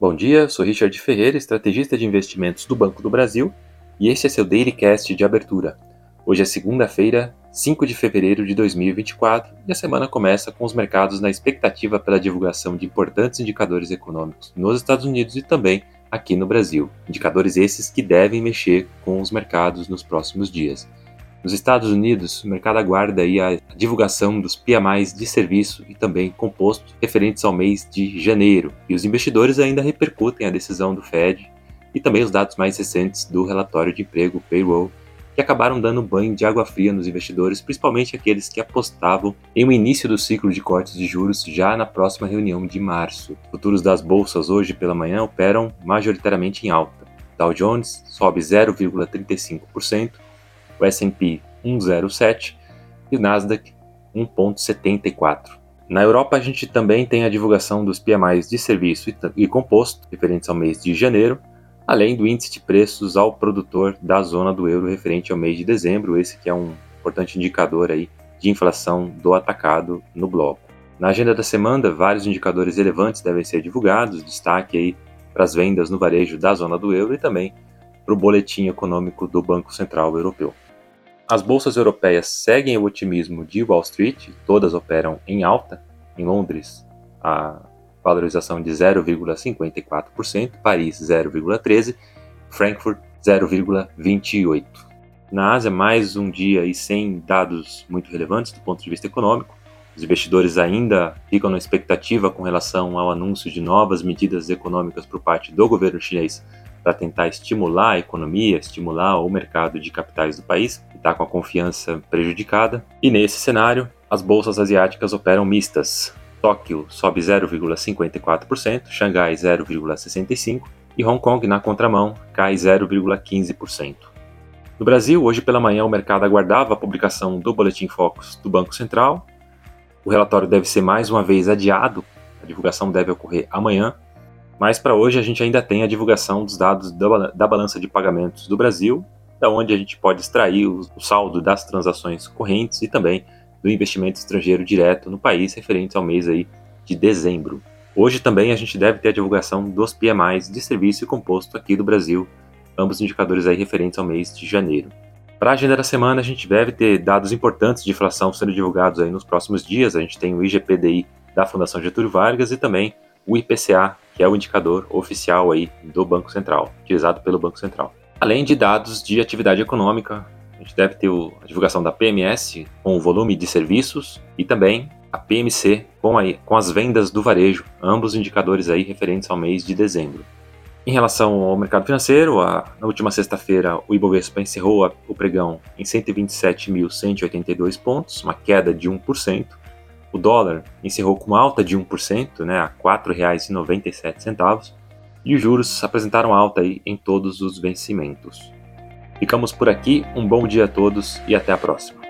Bom dia, sou Richard Ferreira, estrategista de investimentos do Banco do Brasil, e este é seu Dailycast de abertura. Hoje é segunda-feira, 5 de fevereiro de 2024, e a semana começa com os mercados na expectativa pela divulgação de importantes indicadores econômicos nos Estados Unidos e também aqui no Brasil. Indicadores esses que devem mexer com os mercados nos próximos dias. Nos Estados Unidos, o mercado aguarda a divulgação dos PMIs de serviço e também composto referentes ao mês de janeiro, e os investidores ainda repercutem a decisão do Fed e também os dados mais recentes do relatório de emprego payroll, que acabaram dando banho de água fria nos investidores, principalmente aqueles que apostavam em um início do ciclo de cortes de juros já na próxima reunião de março. Futuros das bolsas hoje pela manhã operam majoritariamente em alta. Dow Jones sobe 0,35%, o S&P 1,07 e o Nasdaq 1,74. Na Europa, a gente também tem a divulgação dos PMIs de serviço e composto, referentes ao mês de janeiro, além do índice de preços ao produtor da zona do euro referente ao mês de dezembro, esse que é um importante indicador aí de inflação do atacado no bloco. Na agenda da semana, vários indicadores relevantes devem ser divulgados, destaque aí para as vendas no varejo da zona do euro e também para o boletim econômico do Banco Central Europeu. As bolsas europeias seguem o otimismo de Wall Street, todas operam em alta. Em Londres, a valorização de 0,54%, Paris 0,13%, Frankfurt 0,28%. Na Ásia, mais um dia e sem dados muito relevantes do ponto de vista econômico. Os investidores ainda ficam na expectativa com relação ao anúncio de novas medidas econômicas por parte do governo chinês para tentar estimular a economia, estimular o mercado de capitais do país, que está com a confiança prejudicada. E nesse cenário, as bolsas asiáticas operam mistas. Tóquio sobe 0,54%, Xangai 0,65% e Hong Kong, na contramão, cai 0,15%. No Brasil, hoje pela manhã, o mercado aguardava a publicação do Boletim Focus do Banco Central. O relatório deve ser mais uma vez adiado, a divulgação deve ocorrer amanhã, mas para hoje a gente ainda tem a divulgação dos dados da, balança de pagamentos do Brasil, da onde a gente pode extrair o, saldo das transações correntes e também do investimento estrangeiro direto no país referente ao mês aí de dezembro. Hoje também a gente deve ter a divulgação dos PMIs de serviço e composto aqui do Brasil, ambos indicadores aí referentes ao mês de janeiro. Para a agenda da semana, a gente deve ter dados importantes de inflação sendo divulgados aí nos próximos dias. A gente tem o IGPDI da Fundação Getúlio Vargas e também o IPCA, que é o indicador oficial aí do Banco Central, utilizado pelo Banco Central. Além de dados de atividade econômica, a gente deve ter a divulgação da PMS com o volume de serviços e também a PMC com, aí, com as vendas do varejo, ambos indicadores aí referentes ao mês de dezembro. Em relação ao mercado financeiro, a, na última sexta-feira o Ibovespa encerrou a, o pregão em 127.182 pontos, uma queda de 1%, o dólar encerrou com alta de 1%, né, a R$ 4,97, e os juros apresentaram alta aí em todos os vencimentos. Ficamos por aqui, um bom dia a todos e até a próxima.